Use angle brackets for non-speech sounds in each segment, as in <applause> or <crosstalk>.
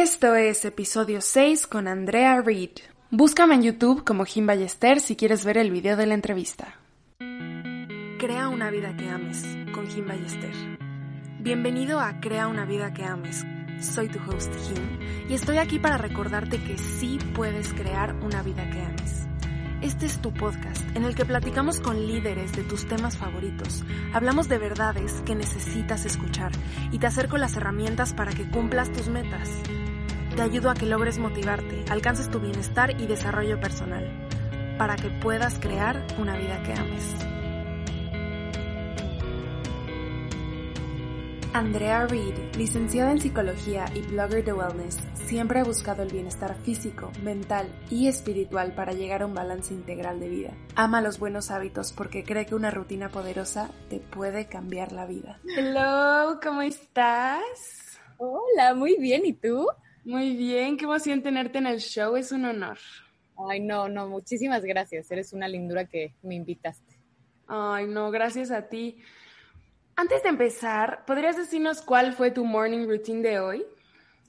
Esto es episodio 6 con Andrea Reed. Búscame en YouTube como Jim Ballester si quieres ver el video de la entrevista. Crea una vida que ames con Jim Ballester. Bienvenido a Crea una vida que ames. Soy tu host Jim y estoy aquí para recordarte que sí puedes crear una vida que ames. Este es tu podcast en el que platicamos con líderes de tus temas favoritos, hablamos de verdades que necesitas escuchar y te acerco las herramientas para que cumplas tus metas. Te ayudo a que logres motivarte, alcances tu bienestar y desarrollo personal, para que puedas crear una vida que ames. Andrea Reed, licenciada en psicología y blogger de wellness, siempre ha buscado el bienestar físico, mental y espiritual para llegar a un balance integral de vida. Ama los buenos hábitos porque cree que una rutina poderosa te puede cambiar la vida. Hello, ¿cómo estás? Hola, muy bien, ¿y tú? Muy bien, qué emoción tenerte en el show, es un honor. Ay, no, no, muchísimas gracias, eres una lindura que me invitaste. Ay, no, gracias a ti. Antes de empezar, ¿podrías decirnos cuál fue tu morning routine de hoy?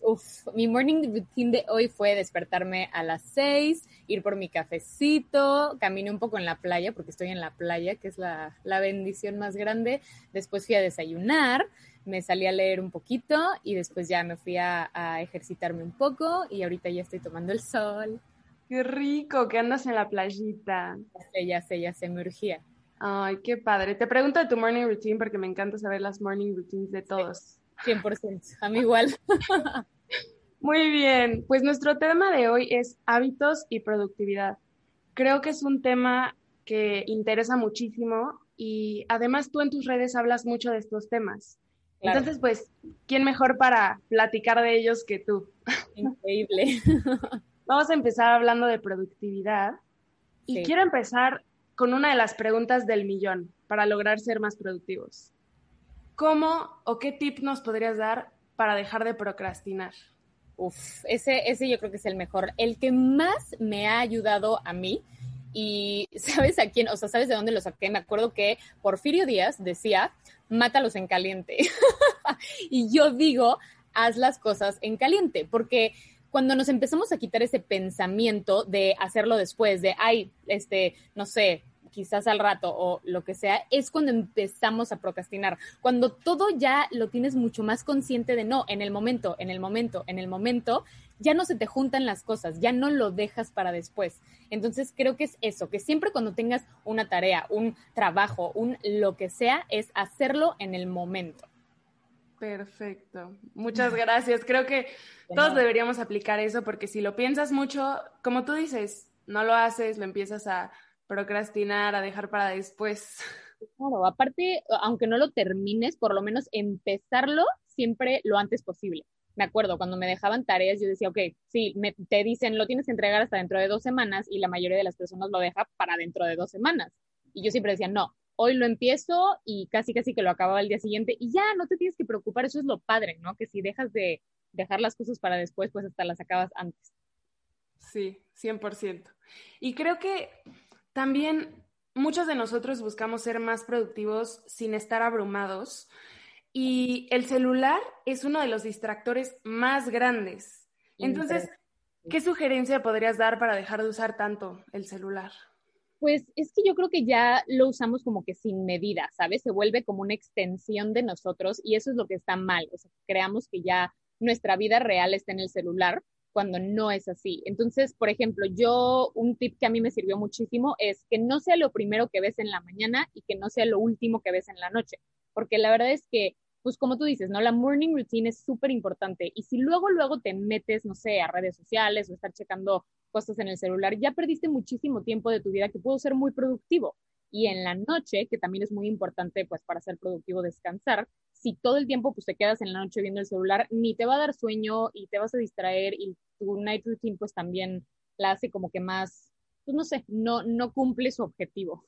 Uf, mi morning routine de hoy fue despertarme a las seis, ir por mi cafecito, caminé un poco en la playa, porque estoy en la playa, que es la, bendición más grande. Después fui a desayunar, me salí a leer un poquito y después ya me fui a, a ejercitarme un poco y ahorita ya estoy tomando el sol. Qué rico que andas en la playita. Ya sé, ya sé, ya sé, me urgía. Ay, qué padre. Te pregunto de tu morning routine porque me encanta saber las morning routines de todos. 100%, a mí igual. <laughs> Muy bien, pues nuestro tema de hoy es hábitos y productividad. Creo que es un tema que interesa muchísimo y además tú en tus redes hablas mucho de estos temas. Entonces, pues, ¿quién mejor para platicar de ellos que tú? <laughs> Increíble. <laughs> Vamos a empezar hablando de productividad y quiero empezar con una de las preguntas del millón para lograr ser más productivos. ¿Cómo o qué tip nos podrías dar para dejar de procrastinar? Uf, ese, ese yo creo que es el mejor. El que más me ha ayudado a mí, y <laughs> ¿sabes a quién? O sea, ¿sabes de dónde lo saqué? Me acuerdo que Porfirio Díaz decía, mátalos en caliente. <laughs> y yo digo, haz las cosas en caliente, porque cuando nos empezamos a quitar ese pensamiento de hacerlo después, de, ay, este, no sé, quizás al rato o lo que sea, es cuando empezamos a procrastinar. Cuando todo ya lo tienes mucho más consciente de no, en el momento, en el momento, en el momento, ya no se te juntan las cosas, ya no lo dejas para después. Entonces creo que es eso, que siempre cuando tengas una tarea, un trabajo, un lo que sea, es hacerlo en el momento. Perfecto. Muchas gracias. Creo que todos deberíamos aplicar eso porque si lo piensas mucho, como tú dices, no lo haces, lo empiezas a procrastinar, a dejar para después. Claro, aparte, aunque no lo termines, por lo menos empezarlo siempre lo antes posible. Me acuerdo, cuando me dejaban tareas, yo decía, ok, sí, me, te dicen, lo tienes que entregar hasta dentro de dos semanas y la mayoría de las personas lo deja para dentro de dos semanas. Y yo siempre decía, no, hoy lo empiezo y casi, casi que lo acababa el día siguiente y ya no te tienes que preocupar, eso es lo padre, ¿no? Que si dejas de dejar las cosas para después, pues hasta las acabas antes. Sí, 100%. Y creo que también muchos de nosotros buscamos ser más productivos sin estar abrumados y el celular es uno de los distractores más grandes. Entonces, ¿qué sugerencia podrías dar para dejar de usar tanto el celular? Pues es que yo creo que ya lo usamos como que sin medida, ¿sabes? Se vuelve como una extensión de nosotros y eso es lo que está mal. O sea, creamos que ya nuestra vida real está en el celular cuando no es así. Entonces, por ejemplo, yo un tip que a mí me sirvió muchísimo es que no sea lo primero que ves en la mañana y que no sea lo último que ves en la noche, porque la verdad es que, pues como tú dices, ¿no? La morning routine es súper importante y si luego, luego te metes, no sé, a redes sociales o estar checando cosas en el celular, ya perdiste muchísimo tiempo de tu vida que pudo ser muy productivo. Y en la noche, que también es muy importante, pues para ser productivo, descansar, si todo el tiempo pues te quedas en la noche viendo el celular, ni te va a dar sueño y te vas a distraer y tu night routine pues también la hace como que más, pues no sé, no, no cumple su objetivo.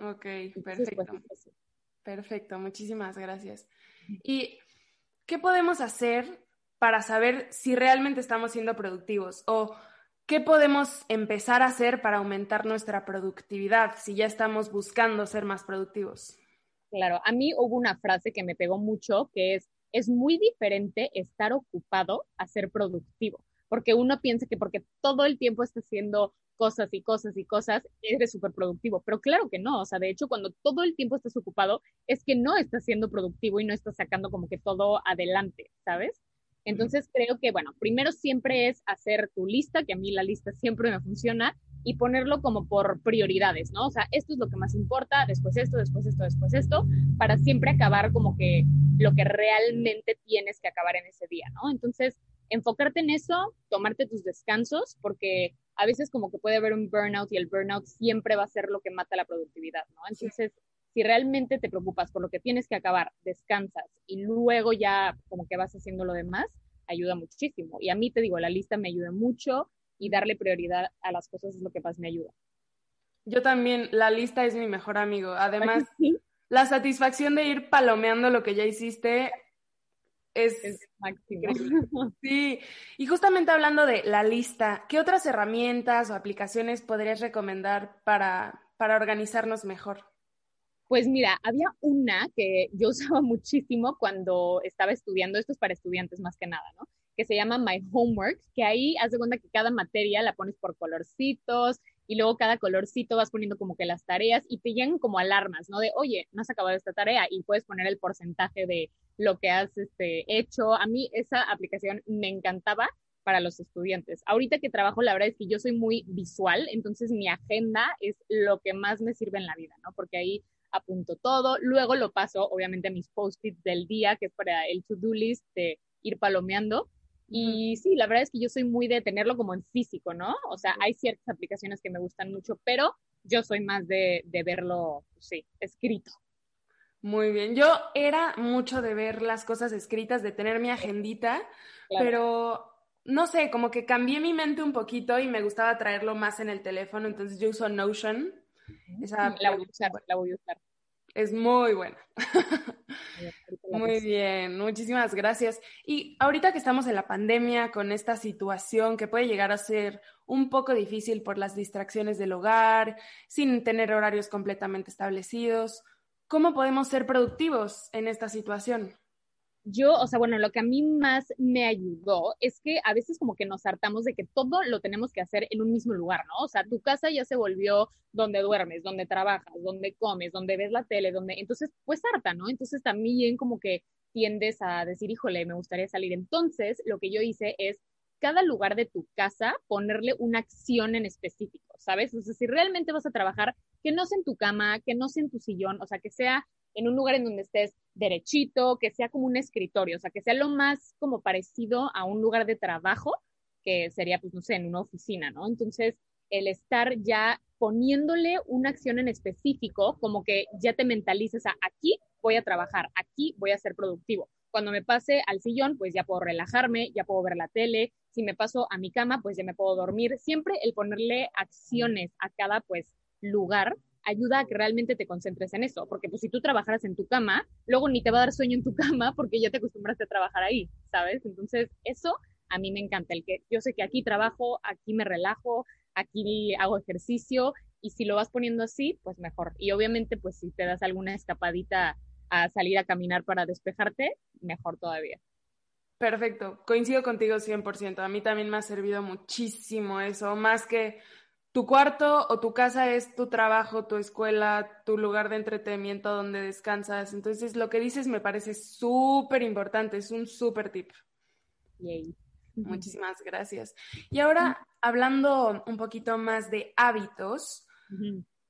Ok, pues, perfecto. Perfecto, muchísimas gracias. ¿Y qué podemos hacer para saber si realmente estamos siendo productivos? ¿O qué podemos empezar a hacer para aumentar nuestra productividad si ya estamos buscando ser más productivos? Claro, a mí hubo una frase que me pegó mucho que es, es muy diferente estar ocupado a ser productivo, porque uno piensa que porque todo el tiempo está haciendo cosas y cosas y cosas, eres súper productivo, pero claro que no, o sea, de hecho, cuando todo el tiempo estás ocupado, es que no estás siendo productivo y no estás sacando como que todo adelante, ¿sabes? Entonces creo que, bueno, primero siempre es hacer tu lista, que a mí la lista siempre me funciona, y ponerlo como por prioridades, ¿no? O sea, esto es lo que más importa, después esto, después esto, después esto, para siempre acabar como que lo que realmente tienes que acabar en ese día, ¿no? Entonces, enfocarte en eso, tomarte tus descansos, porque a veces como que puede haber un burnout y el burnout siempre va a ser lo que mata la productividad, ¿no? Entonces, si realmente te preocupas por lo que tienes que acabar, descansas y luego ya como que vas haciendo lo demás, ayuda muchísimo. Y a mí te digo, la lista me ayuda mucho y darle prioridad a las cosas es lo que más me ayuda. Yo también, la lista es mi mejor amigo. Además, la satisfacción de ir palomeando lo que ya hiciste es, máximo. <laughs> Sí, y justamente hablando de la lista, ¿qué otras herramientas o aplicaciones podrías recomendar para, para organizarnos mejor? Pues mira, había una que yo <laughs> usaba muchísimo cuando estaba estudiando, esto es para estudiantes más que nada, ¿no? Que se llama My Homework, que ahí haz de cuenta que cada materia la pones por colorcitos y luego cada colorcito vas poniendo como que las tareas y te llegan como alarmas, ¿no? De, oye, no has acabado esta tarea y puedes poner el porcentaje de lo que has este, hecho. A mí esa aplicación me encantaba para los estudiantes. Ahorita que trabajo, la verdad es que yo soy muy visual, entonces mi agenda es lo que más me sirve en la vida, ¿no? Porque ahí apunto todo, luego lo paso obviamente a mis post-its del día, que es para el to-do list de ir palomeando. Y sí, la verdad es que yo soy muy de tenerlo como en físico, ¿no? O sea, hay ciertas aplicaciones que me gustan mucho, pero yo soy más de, de verlo, sí, escrito. Muy bien. Yo era mucho de ver las cosas escritas, de tener mi agendita, pero no sé, como que cambié mi mente un poquito y me gustaba traerlo más en el teléfono, entonces yo uso Notion. Esa, la voy a usar, la voy a usar. Es muy buena. <laughs> Muy bien, muchísimas gracias. Y ahorita que estamos en la pandemia, con esta situación que puede llegar a ser un poco difícil por las distracciones del hogar, sin tener horarios completamente establecidos, ¿cómo podemos ser productivos en esta situación? Yo, o sea, bueno, lo que a mí más me ayudó es que a veces como que nos hartamos de que todo lo tenemos que hacer en un mismo lugar, ¿no? O sea, tu casa ya se volvió donde duermes, donde trabajas, donde comes, donde ves la tele, donde, entonces, pues harta, ¿no? Entonces también como que tiendes a decir, híjole, me gustaría salir. Entonces, lo que yo hice es cada lugar de tu casa ponerle una acción en específico, ¿sabes? O sea, si realmente vas a trabajar, que no sea en tu cama, que no sea en tu sillón, o sea, que sea en un lugar en donde estés derechito, que sea como un escritorio, o sea, que sea lo más como parecido a un lugar de trabajo, que sería, pues, no sé, en una oficina, ¿no? Entonces, el estar ya poniéndole una acción en específico, como que ya te mentalizas a aquí voy a trabajar, aquí voy a ser productivo. Cuando me pase al sillón, pues ya puedo relajarme, ya puedo ver la tele. Si me paso a mi cama, pues ya me puedo dormir. Siempre el ponerle acciones a cada, pues, lugar ayuda a que realmente te concentres en eso, porque pues si tú trabajaras en tu cama, luego ni te va a dar sueño en tu <laughs> cama porque ya te acostumbraste a trabajar ahí, ¿sabes? Entonces, eso a mí me encanta, el que yo sé que aquí trabajo, aquí me relajo, aquí hago ejercicio y si lo vas poniendo así, pues mejor. Y obviamente, pues si te das alguna escapadita a salir a caminar para despejarte, mejor todavía. Perfecto, coincido contigo 100%. A mí también me ha servido muchísimo eso, más que tu cuarto o tu casa es tu trabajo, tu escuela, tu lugar de entretenimiento donde descansas. Entonces, lo que dices me parece súper importante, es un súper tip. Muchísimas gracias. Y ahora, hablando un poquito más de hábitos,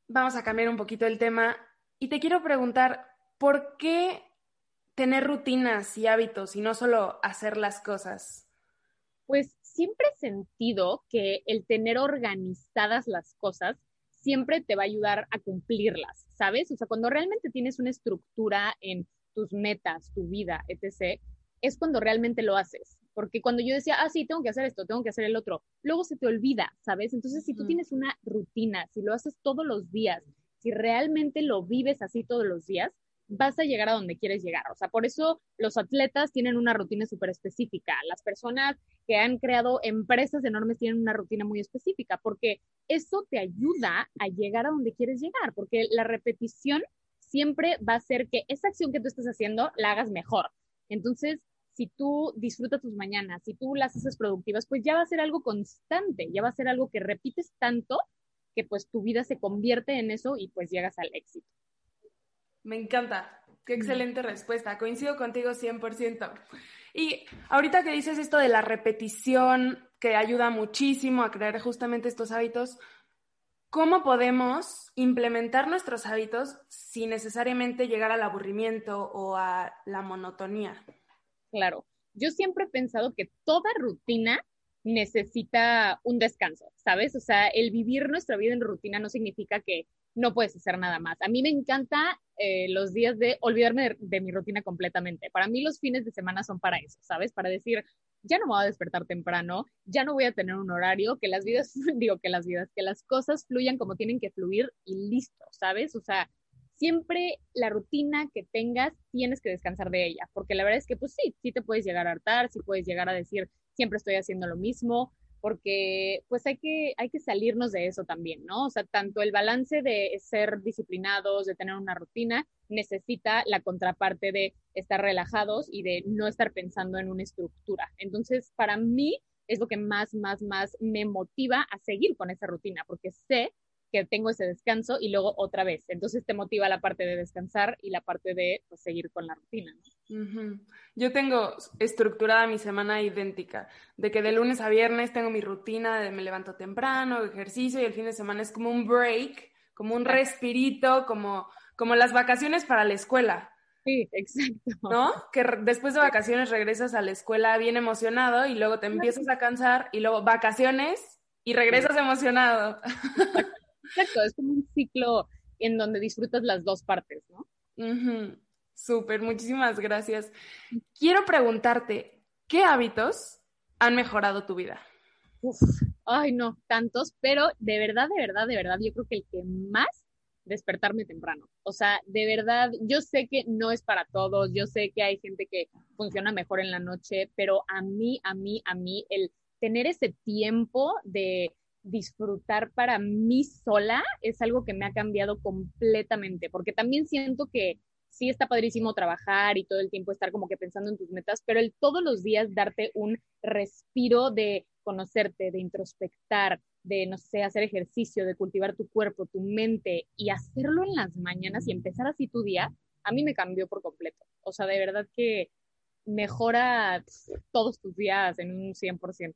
vamos a cambiar un poquito el tema y te quiero preguntar, ¿por qué tener rutinas y hábitos y no solo hacer las cosas? Pues siempre he sentido que el tener organizadas las cosas siempre te va a ayudar a cumplirlas, ¿sabes? O sea, cuando realmente tienes una estructura en tus metas, tu vida, etc., es cuando realmente lo haces. Porque cuando yo decía, ah, sí, tengo que hacer esto, tengo que hacer el otro, luego se te olvida, ¿sabes? Entonces, si tú tienes una rutina, si lo haces todos los días, si realmente lo vives así todos los días, vas a llegar a donde quieres llegar. O sea, por eso los atletas tienen una rutina súper específica. Las personas que han creado empresas enormes tienen una rutina muy específica, porque eso te ayuda a llegar a donde quieres llegar, porque la repetición siempre va a hacer que esa acción que tú estás haciendo la hagas mejor. Entonces, si tú disfrutas tus mañanas, si tú las haces productivas, pues ya va a ser algo constante, ya va a ser algo que repites tanto que pues tu vida se convierte en eso y pues llegas al éxito. Me encanta. Qué excelente respuesta. Coincido contigo 100%. Y ahorita que dices esto de la repetición, que ayuda muchísimo a crear justamente estos hábitos, ¿cómo podemos implementar nuestros hábitos sin necesariamente llegar al aburrimiento o a la monotonía? Claro, yo siempre he pensado que toda rutina necesita un descanso, ¿sabes? O sea, el vivir nuestra vida en rutina no significa que no puedes hacer nada más. A mí me encanta eh, los días de olvidarme de, mi rutina completamente. Para mí los fines de semana son para eso, ¿sabes? Para decir, ya no me voy a despertar temprano, ya no voy a tener un horario, que las vidas, <laughs> digo que las vidas, que las cosas fluyan como tienen que fluir y listo, ¿sabes? O sea, siempre la rutina que tengas tienes que descansar de ella, porque la verdad es que pues sí, sí te puedes llegar a hartar, sí puedes llegar a decir, siempre estoy haciendo lo mismo, porque pues hay que, hay que salirnos de eso también, ¿no? O sea, tanto el balance de ser disciplinados, de tener una rutina, necesita la contraparte de estar relajados y de no estar pensando en una estructura. Entonces, para mí es lo que más, más, más me motiva a seguir con esa rutina, porque sé que tengo ese descanso y luego otra vez. Entonces te motiva la parte de descansar y la parte de pues, seguir con la rutina. Yo tengo estructurada mi semana idéntica, de que de lunes a viernes tengo mi rutina de me levanto temprano, ejercicio y el fin de semana es como un break, como un respirito, como, como las vacaciones para la escuela. Sí, exacto. ¿No? Que después de vacaciones regresas a la escuela bien emocionado y luego te empiezas a cansar y luego vacaciones y regresas emocionado. Exacto, es como un ciclo en donde disfrutas las dos partes, ¿no? Súper, muchísimas gracias. Quiero preguntarte, ¿qué hábitos han mejorado tu vida? Uf, ay, no, tantos, pero de verdad, de verdad, de verdad, yo creo que el que más despertarme temprano. O sea, de verdad, yo sé que no es para todos, yo sé que hay gente que funciona mejor en la noche, pero a mí, a mí, a mí, el tener ese tiempo de disfrutar para mí sola es algo que me ha cambiado completamente, porque también siento que sí está padrísimo trabajar y todo el tiempo estar como que pensando en tus metas, pero el todos los días darte un respiro de conocerte, de introspectar, de, no sé, hacer ejercicio, de cultivar tu cuerpo, tu mente y hacerlo en las mañanas y empezar así tu día, a mí me cambió por completo. O sea, de verdad que mejora todos tus días en un 100%.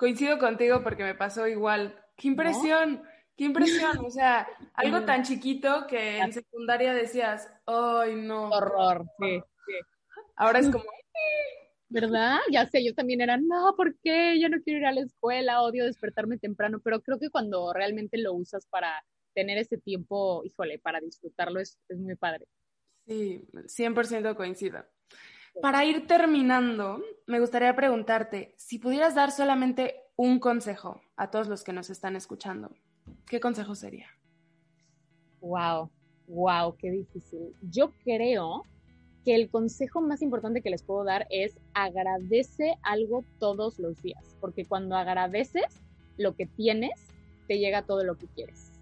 Coincido contigo porque me pasó igual. ¡Qué impresión! ¡Qué impresión! O sea, <laughs> algo tan chiquito que en secundaria decías, ¡ay, no! Horror, sí, Ahora es como... ¿Verdad? Ya sé, yo también era, no, ¿por qué? Yo no quiero ir a la escuela, odio despertarme temprano, pero creo que cuando realmente lo usas para tener ese tiempo, híjole, para disfrutarlo es, es muy padre. Sí, 100% coincido. Para ir terminando, me gustaría preguntarte, si pudieras dar solamente un consejo a todos los que nos están escuchando, ¿qué consejo sería? Wow, wow, qué difícil. Yo creo que el consejo más importante que les puedo dar es agradece algo todos los días, porque cuando agradeces lo que tienes, te llega todo lo que quieres.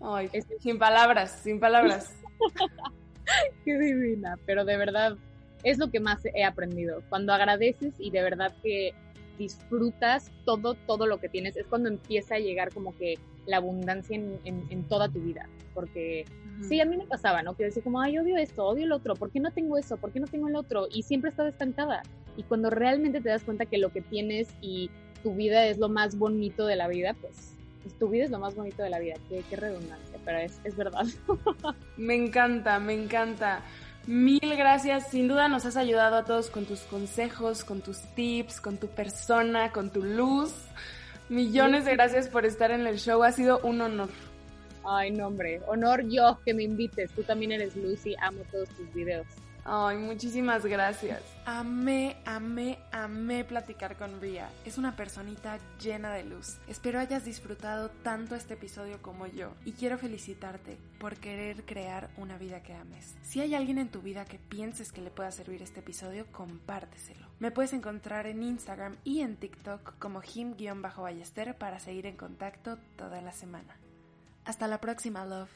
Ay, sin palabras, sin palabras. <laughs> <laughs> Qué divina, pero de verdad es lo que más he aprendido. Cuando agradeces y de verdad que disfrutas todo, todo lo que tienes, es cuando empieza a llegar como que la abundancia en, toda tu vida. Porque sí, a mí me pasaba, ¿no? Que decía como, ay, odio esto, odio el otro, ¿por qué no tengo eso? ¿Por qué no tengo el otro? Y siempre estaba estancada. Y cuando realmente te das cuenta que lo que tienes y tu vida es lo más bonito de la vida, pues, tu vida es lo más bonito de la vida. Qué, redundancia, pero es, es verdad. <laughs> me encanta, me encanta. Mil gracias, sin duda nos has ayudado a todos con tus consejos, con tus tips, con tu persona, con tu luz. Millones de gracias por estar en el show, ha sido un honor. Ay, no, hombre, honor yo que me invites. Tú también eres Lucy, amo todos tus videos. Ay, muchísimas gracias. Amé, amé, amé platicar con Ria. Es una personita llena de luz. Espero hayas disfrutado tanto este episodio como yo y quiero felicitarte por querer crear una vida que ames. Si hay alguien en tu vida que pienses que le pueda servir este episodio, compárteselo. Me puedes encontrar en Instagram y en TikTok como him-ballester para seguir en contacto toda la semana. Hasta la próxima, love.